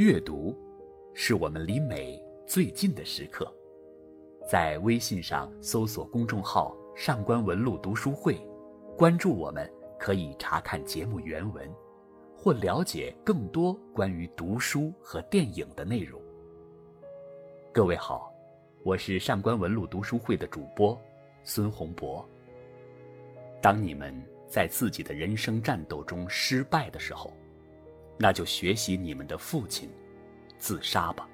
阅读，是我们离美最近的时刻。在微信上搜索公众号“上官文露读书会”，关注我们，可以查看节目原文，或了解更多关于读书和电影的内容。各位好，我是上官文露读书会的主播孙洪博。当你们在自己的人生战斗中失败的时候，那就学习你们的父亲，自杀吧。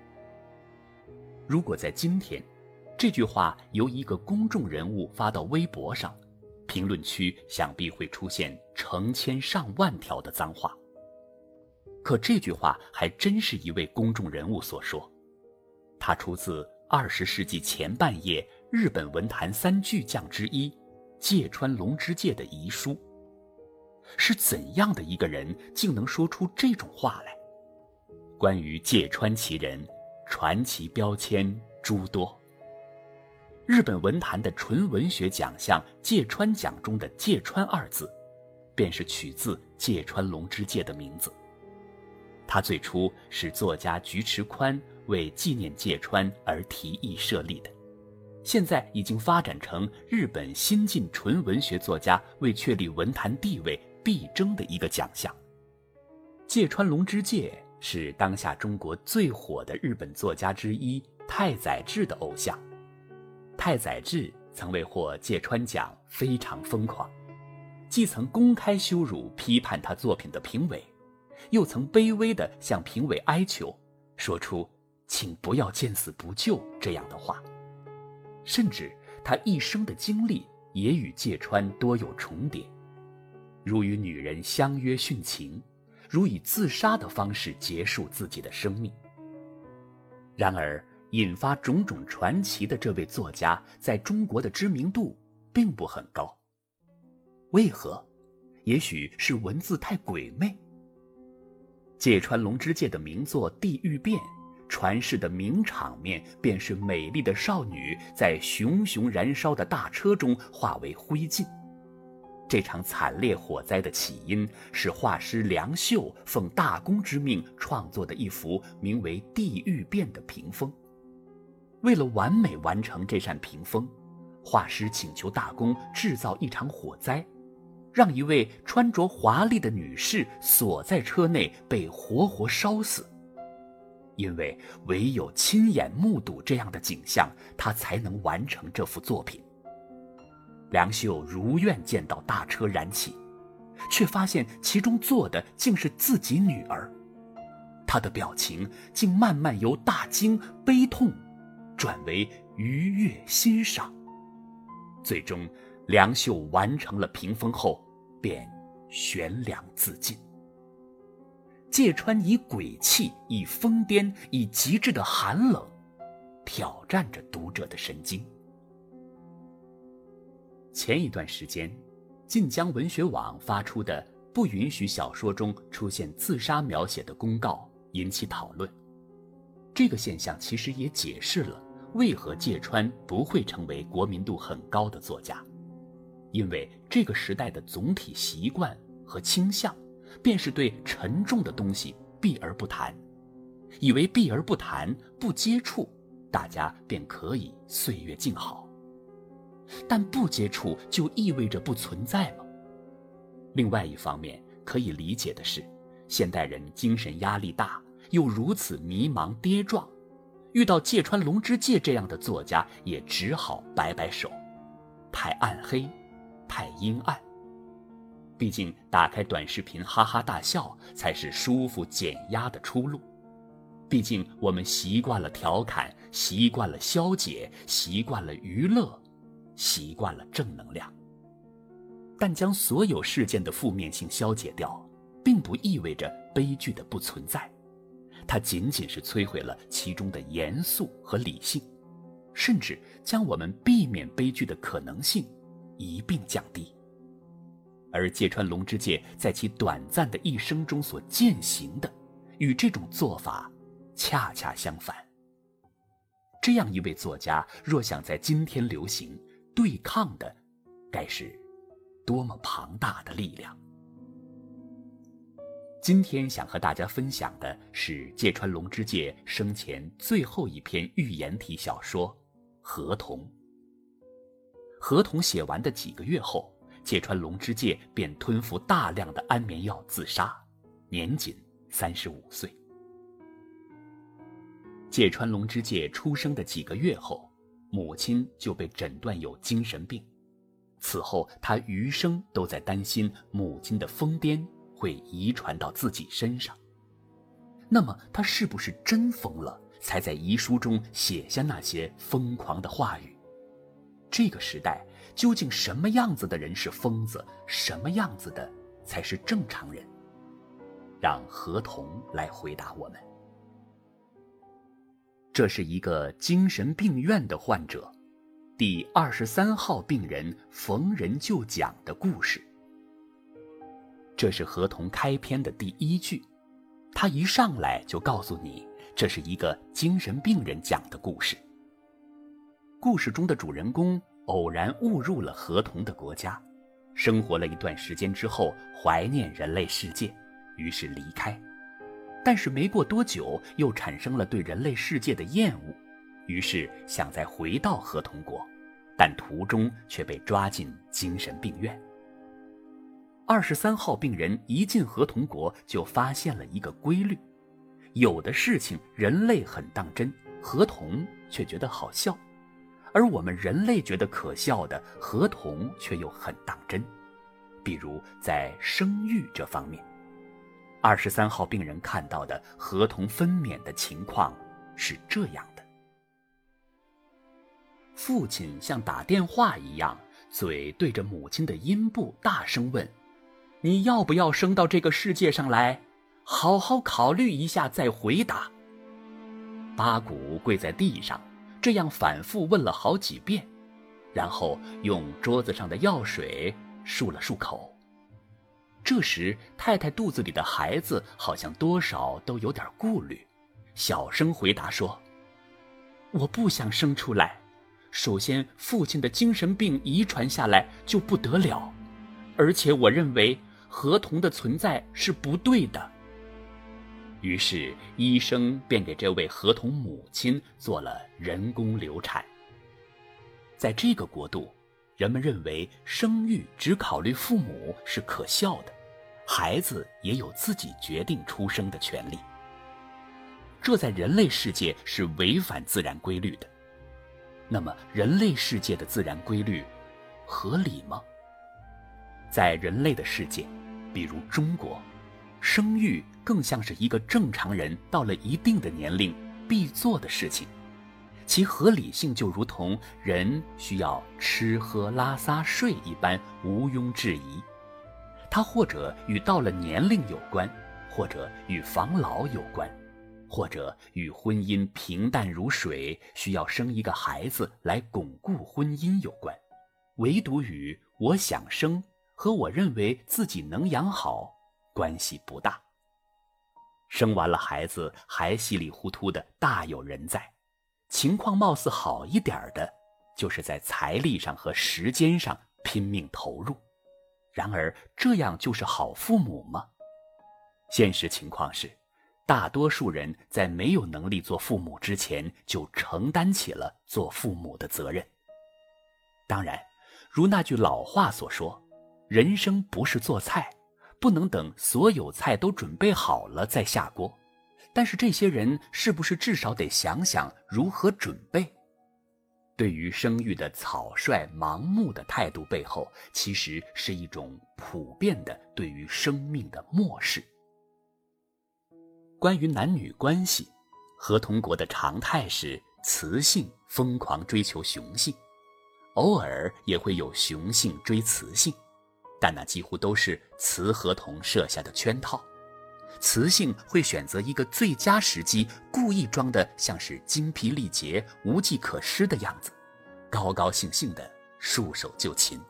如果在今天，这句话由一个公众人物发到微博上，评论区想必会出现成千上万条的脏话。可这句话还真是一位公众人物所说，他出自二十世纪前半叶日本文坛三巨匠之一芥川龙之介的遗书。是怎样的一个人，竟能说出这种话来？关于芥川其人，传奇标签诸多。日本文坛的纯文学奖项芥川奖中的“芥川”二字，便是取自芥川龙之介的名字。他最初是作家菊池宽为纪念芥川而提议设立的，现在已经发展成日本新晋纯文学作家为确立文坛地位。必争的一个奖项。芥川龙之介是当下中国最火的日本作家之一太宰治的偶像。太宰治曾为获芥川奖非常疯狂，既曾公开羞辱批判他作品的评委，又曾卑微地向评委哀求，说出“请不要见死不救”这样的话。甚至他一生的经历也与芥川多有重叠。如与女人相约殉情，如以自杀的方式结束自己的生命。然而，引发种种传奇的这位作家，在中国的知名度并不很高。为何？也许是文字太鬼魅。芥川龙之介的名作《地狱变》，传世的名场面便是美丽的少女在熊熊燃烧的大车中化为灰烬。这场惨烈火灾的起因是画师梁秀奉大公之命创作的一幅名为《地狱变》的屏风。为了完美完成这扇屏风，画师请求大公制造一场火灾，让一位穿着华丽的女士锁在车内被活活烧死。因为唯有亲眼目睹这样的景象，他才能完成这幅作品。梁秀如愿见到大车燃起，却发现其中坐的竟是自己女儿。她的表情竟慢慢由大惊悲痛，转为愉悦欣赏。最终，梁秀完成了屏风后，便悬梁自尽。芥川以鬼气、以疯癫、以极致的寒冷，挑战着读者的神经。前一段时间，晋江文学网发出的不允许小说中出现自杀描写的公告引起讨论。这个现象其实也解释了为何芥川不会成为国民度很高的作家，因为这个时代的总体习惯和倾向，便是对沉重的东西避而不谈，以为避而不谈、不接触，大家便可以岁月静好。但不接触就意味着不存在吗？另外一方面，可以理解的是，现代人精神压力大，又如此迷茫跌撞，遇到芥川龙之介这样的作家，也只好摆摆手。太暗黑，太阴暗。毕竟打开短视频哈哈大笑，才是舒服减压的出路。毕竟我们习惯了调侃，习惯了消解，习惯了娱乐。习惯了正能量，但将所有事件的负面性消解掉，并不意味着悲剧的不存在，它仅仅是摧毁了其中的严肃和理性，甚至将我们避免悲剧的可能性一并降低。而芥川龙之介在其短暂的一生中所践行的，与这种做法恰恰相反。这样一位作家，若想在今天流行，对抗的，该是多么庞大的力量！今天想和大家分享的是芥川龙之介生前最后一篇寓言体小说《合同》。《合同》写完的几个月后，芥川龙之介便吞服大量的安眠药自杀，年仅三十五岁。芥川龙之介出生的几个月后，母亲就被诊断有精神病。此后，他余生都在担心母亲的疯癫会遗传到自己身上。那么，他是不是真疯了，才在遗书中写下那些疯狂的话语？这个时代究竟什么样子的人是疯子，什么样子的才是正常人？让何童来回答我们。这是一个精神病院的患者。第二十三号病人逢人就讲的故事。这是合同开篇的第一句，他一上来就告诉你，这是一个精神病人讲的故事。故事中的主人公偶然误入了合同的国家，生活了一段时间之后，怀念人类世界，于是离开。但是没过多久，又产生了对人类世界的厌恶。于是想再回到合同国，但途中却被抓进精神病院。二十三号病人一进合同国，就发现了一个规律：有的事情人类很当真，合同却觉得好笑；而我们人类觉得可笑的，合同却又很当真。比如在生育这方面，二十三号病人看到的合同分娩的情况是这样的。父亲像打电话一样，嘴对着母亲的阴部大声问：“你要不要生到这个世界上来？好好考虑一下再回答。”八股跪在地上，这样反复问了好几遍，然后用桌子上的药水漱了漱口。这时，太太肚子里的孩子好像多少都有点顾虑，小声回答说：“我不想生出来。”首先，父亲的精神病遗传下来就不得了，而且我认为合同的存在是不对的。于是，医生便给这位合同母亲做了人工流产。在这个国度，人们认为生育只考虑父母是可笑的，孩子也有自己决定出生的权利。这在人类世界是违反自然规律的。那么，人类世界的自然规律合理吗？在人类的世界，比如中国，生育更像是一个正常人到了一定的年龄必做的事情，其合理性就如同人需要吃喝拉撒睡一般毋庸置疑。它或者与到了年龄有关，或者与防老有关。或者与婚姻平淡如水，需要生一个孩子来巩固婚姻有关，唯独与我想生和我认为自己能养好关系不大。生完了孩子还稀里糊涂的大有人在，情况貌似好一点的，就是在财力上和时间上拼命投入。然而这样就是好父母吗？现实情况是。大多数人在没有能力做父母之前，就承担起了做父母的责任。当然，如那句老话所说：“人生不是做菜，不能等所有菜都准备好了再下锅。”但是，这些人是不是至少得想想如何准备？对于生育的草率、盲目的态度背后，其实是一种普遍的对于生命的漠视。关于男女关系，合同国的常态是雌性疯狂追求雄性，偶尔也会有雄性追雌性，但那几乎都是雌合同设下的圈套。雌性会选择一个最佳时机，故意装的像是精疲力竭、无计可施的样子，高高兴兴的束手就擒。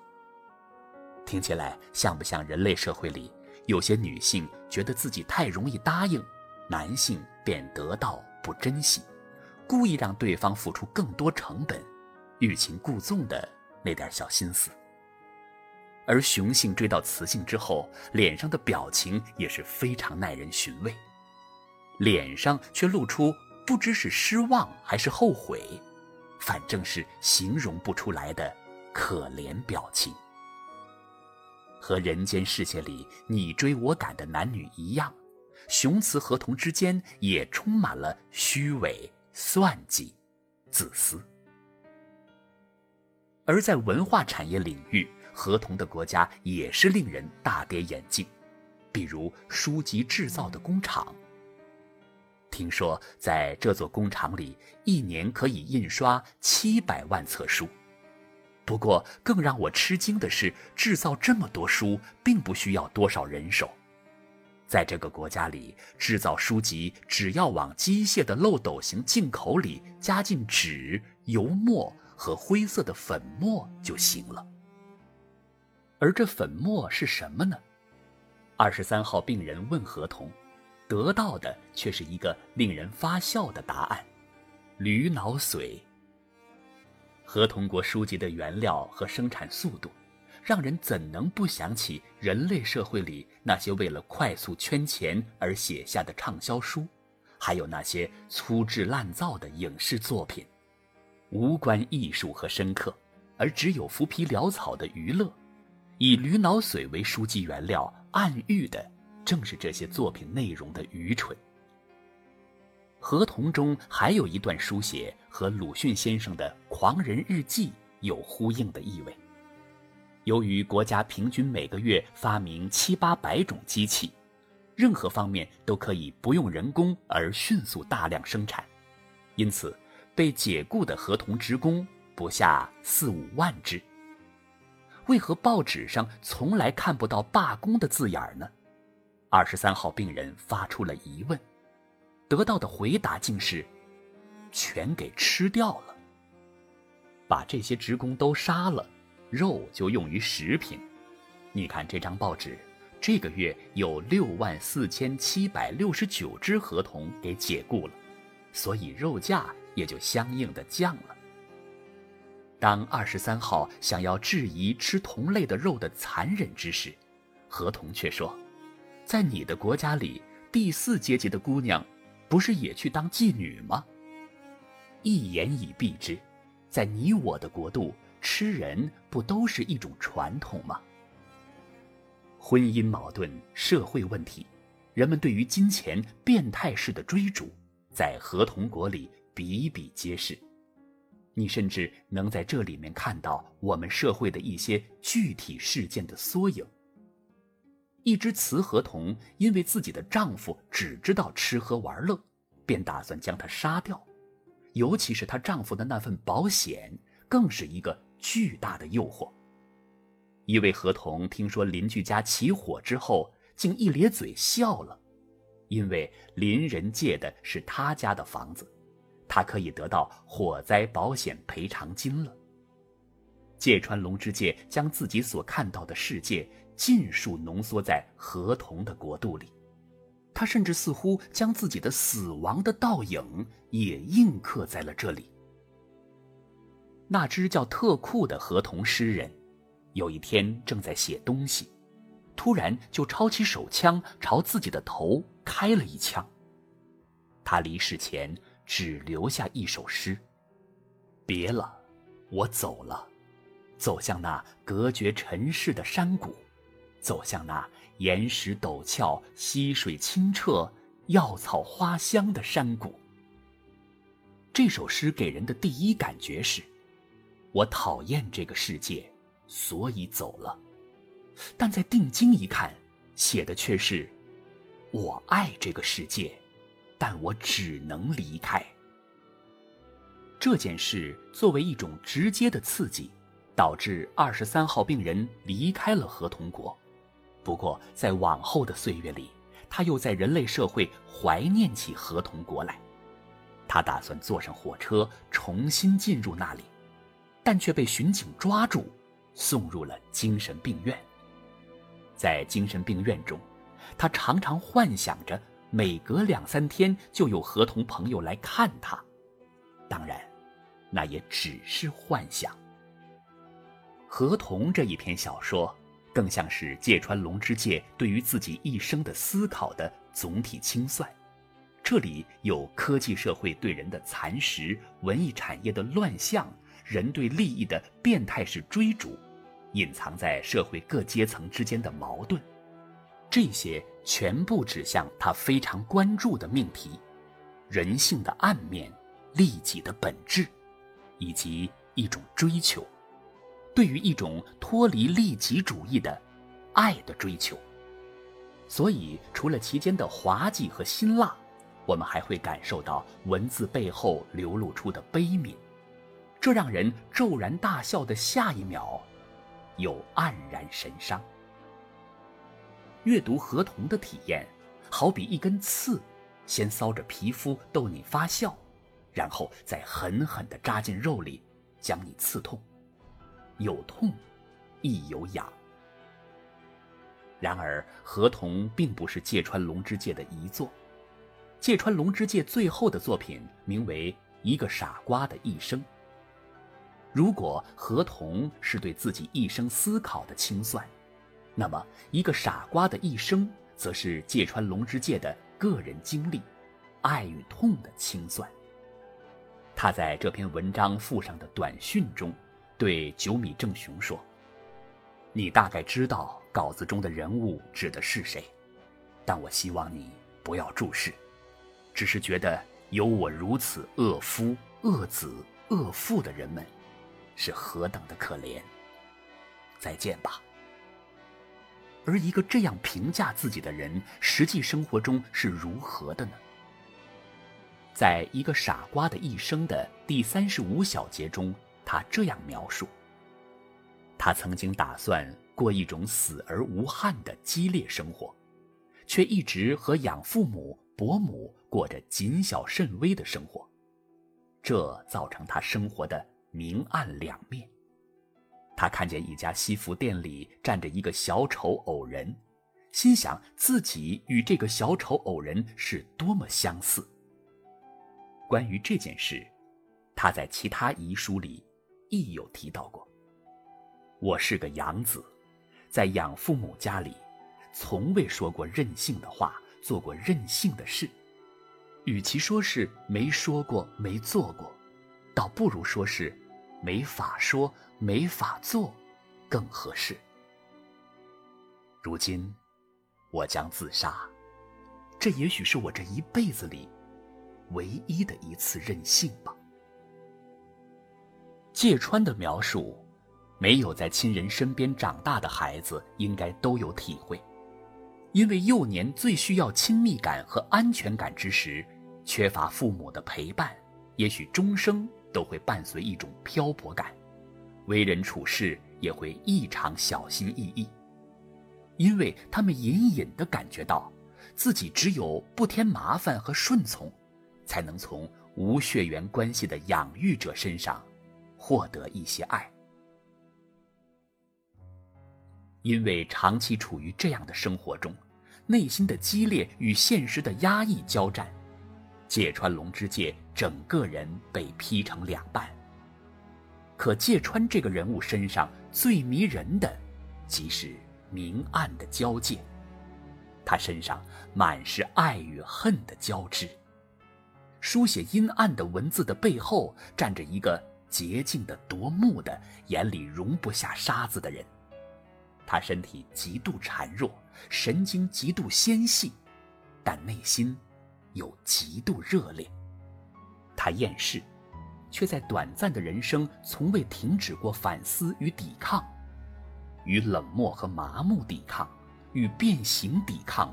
听起来像不像人类社会里有些女性觉得自己太容易答应？男性便得到不珍惜，故意让对方付出更多成本，欲擒故纵的那点小心思。而雄性追到雌性之后，脸上的表情也是非常耐人寻味，脸上却露出不知是失望还是后悔，反正是形容不出来的可怜表情。和人间世界里你追我赶的男女一样，雄雌合同之间也充满了虚伪、算计、自私。而在文化产业领域，合同的国家也是令人大跌眼镜，比如书籍制造的工厂。听说在这座工厂里，一年可以印刷七百万册书。不过，更让我吃惊的是，制造这么多书并不需要多少人手。在这个国家里，制造书籍只要往机械的漏斗形进口里加进纸、油墨和灰色的粉末就行了。而这粉末是什么呢？二十三号病人问合同，得到的却是一个令人发笑的答案：驴脑髓。合同国书籍的原料和生产速度，让人怎能不想起人类社会里那些为了快速圈钱而写下的畅销书，还有那些粗制滥造的影视作品，无关艺术和深刻，而只有浮皮潦草的娱乐。以驴脑髓为书籍原料，暗喻的正是这些作品内容的愚蠢。合同中还有一段书写和鲁迅先生的《狂人日记》有呼应的意味。由于国家平均每个月发明七八百种机器，任何方面都可以不用人工而迅速大量生产，因此被解雇的合同职工不下四五万只。为何报纸上从来看不到罢工的字眼呢？二十三号病人发出了疑问，得到的回答竟是：全给吃掉了。把这些职工都杀了，肉就用于食品。你看这张报纸，这个月有六万四千七百六十九只合同给解雇了，所以肉价也就相应的降了。当二十三号想要质疑吃同类的肉的残忍之时，合同却说：“在你的国家里，第四阶级的姑娘，不是也去当妓女吗？”一言以蔽之，在你我的国度，吃人不都是一种传统吗？婚姻矛盾、社会问题，人们对于金钱变态式的追逐，在合同国里比比皆是。你甚至能在这里面看到我们社会的一些具体事件的缩影。一只雌合同因为自己的丈夫只知道吃喝玩乐，便打算将他杀掉。尤其是她丈夫的那份保险，更是一个巨大的诱惑。一位合同听说邻居家起火之后，竟一咧嘴笑了，因为邻人借的是他家的房子。他可以得到火灾保险赔偿金了。芥川龙之介将自己所看到的世界尽数浓缩在合同的国度里，他甚至似乎将自己的死亡的倒影也印刻在了这里。那只叫特库的合同诗人，有一天正在写东西，突然就抄起手枪朝自己的头开了一枪。他离世前。只留下一首诗：“别了，我走了，走向那隔绝尘世的山谷，走向那岩石陡峭、溪水清澈、药草花香的山谷。”这首诗给人的第一感觉是：我讨厌这个世界，所以走了；但在定睛一看，写的却是：我爱这个世界。但我只能离开。这件事作为一种直接的刺激，导致二十三号病人离开了合同国。不过，在往后的岁月里，他又在人类社会怀念起合同国来。他打算坐上火车重新进入那里，但却被巡警抓住，送入了精神病院。在精神病院中，他常常幻想着。每隔两三天就有合同朋友来看他，当然，那也只是幻想。合同这一篇小说，更像是芥川龙之介对于自己一生的思考的总体清算。这里有科技社会对人的蚕食，文艺产业的乱象，人对利益的变态式追逐，隐藏在社会各阶层之间的矛盾，这些全部指向他非常关注的命题：人性的暗面、利己的本质，以及一种追求，对于一种脱离利己主义的爱的追求。所以，除了其间的滑稽和辛辣。我们还会感受到文字背后流露出的悲悯，这让人骤然大笑的下一秒，又黯然神伤。阅读合同的体验，好比一根刺，先搔着皮肤逗你发笑，然后再狠狠地扎进肉里，将你刺痛，有痛，亦有痒。然而，合同并不是芥川龙之介的遗作。芥川龙之介最后的作品名为《一个傻瓜的一生》。如果河童是对自己一生思考的清算，那么《一个傻瓜的一生》则是芥川龙之介的个人经历、爱与痛的清算。他在这篇文章附上的短讯中，对九米正雄说：“你大概知道稿子中的人物指的是谁，但我希望你不要注视。”只是觉得有我如此恶夫、恶子、恶父的人们，是何等的可怜。再见吧。而一个这样评价自己的人，实际生活中是如何的呢？在一个傻瓜的一生的第三十五小节中，他这样描述：他曾经打算过一种死而无憾的激烈生活，却一直和养父母。伯母过着谨小慎微的生活，这造成他生活的明暗两面。他看见一家西服店里站着一个小丑偶人，心想自己与这个小丑偶人是多么相似。关于这件事，他在其他遗书里亦有提到过。我是个养子，在养父母家里，从未说过任性的话。做过任性的事，与其说是没说过、没做过，倒不如说是没法说、没法做，更合适。如今，我将自杀，这也许是我这一辈子里唯一的一次任性吧。芥川的描述，没有在亲人身边长大的孩子应该都有体会。因为幼年最需要亲密感和安全感之时，缺乏父母的陪伴，也许终生都会伴随一种漂泊感，为人处事也会异常小心翼翼。因为他们隐隐地感觉到，自己只有不添麻烦和顺从，才能从无血缘关系的养育者身上获得一些爱。因为长期处于这样的生活中。内心的激烈与现实的压抑交战，芥川龙之介整个人被劈成两半。可芥川这个人物身上最迷人的，即是明暗的交界。他身上满是爱与恨的交织。书写阴暗的文字的背后，站着一个洁净的夺目的、眼里容不下沙子的人。他身体极度孱弱，神经极度纤细，但内心有极度热烈。他厌世，却在短暂的人生从未停止过反思与抵抗，与冷漠和麻木抵抗，与变形抵抗，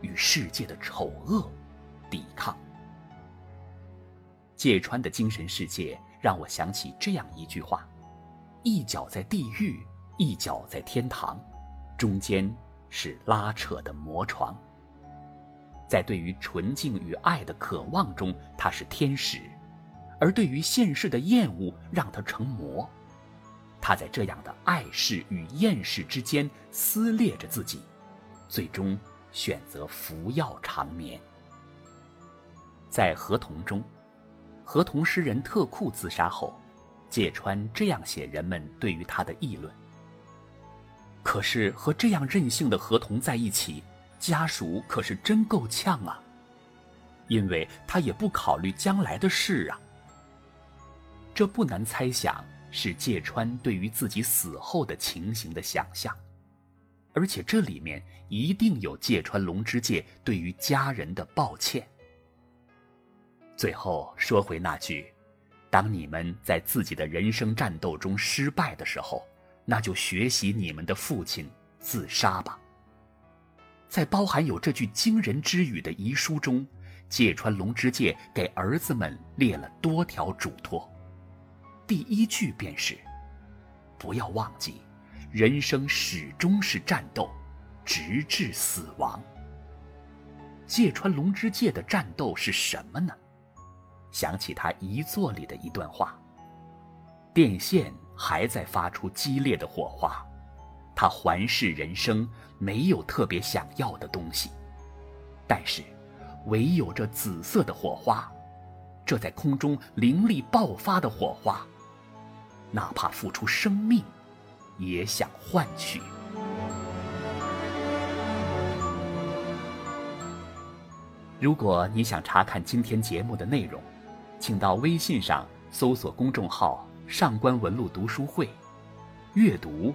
与世界的丑恶抵抗。芥川的精神世界让我想起这样一句话：一脚在地狱。一脚在天堂，中间是拉扯的魔床。在对于纯净与爱的渴望中，他是天使；而对于现世的厌恶，让他成魔。他在这样的爱世与厌世之间撕裂着自己，最终选择服药长眠。在合同中，合同诗人特库自杀后，芥川这样写人们对于他的议论。可是和这样任性的合同在一起，家属可是真够呛啊。因为他也不考虑将来的事啊。这不难猜想，是芥川对于自己死后的情形的想象，而且这里面一定有芥川龙之介对于家人的抱歉。最后说回那句：“当你们在自己的人生战斗中失败的时候，那就学习你们的父亲自杀吧。”在包含有这句惊人之语的遗书中。芥川龙之介给儿子们列了多条嘱托，第一句便是：不要忘记，人生始终是战斗，直至死亡。芥川龙之介的战斗是什么呢？想起他遗作里的一段话：电线还在发出激烈的火花，他环视人生，没有特别想要的东西，但是。唯有这紫色的火花，这在空中凌厉爆发的火花，哪怕付出生命，也想换取。如果你想查看今天节目的内容，请到微信上搜索公众号“上官文露读书会”，阅读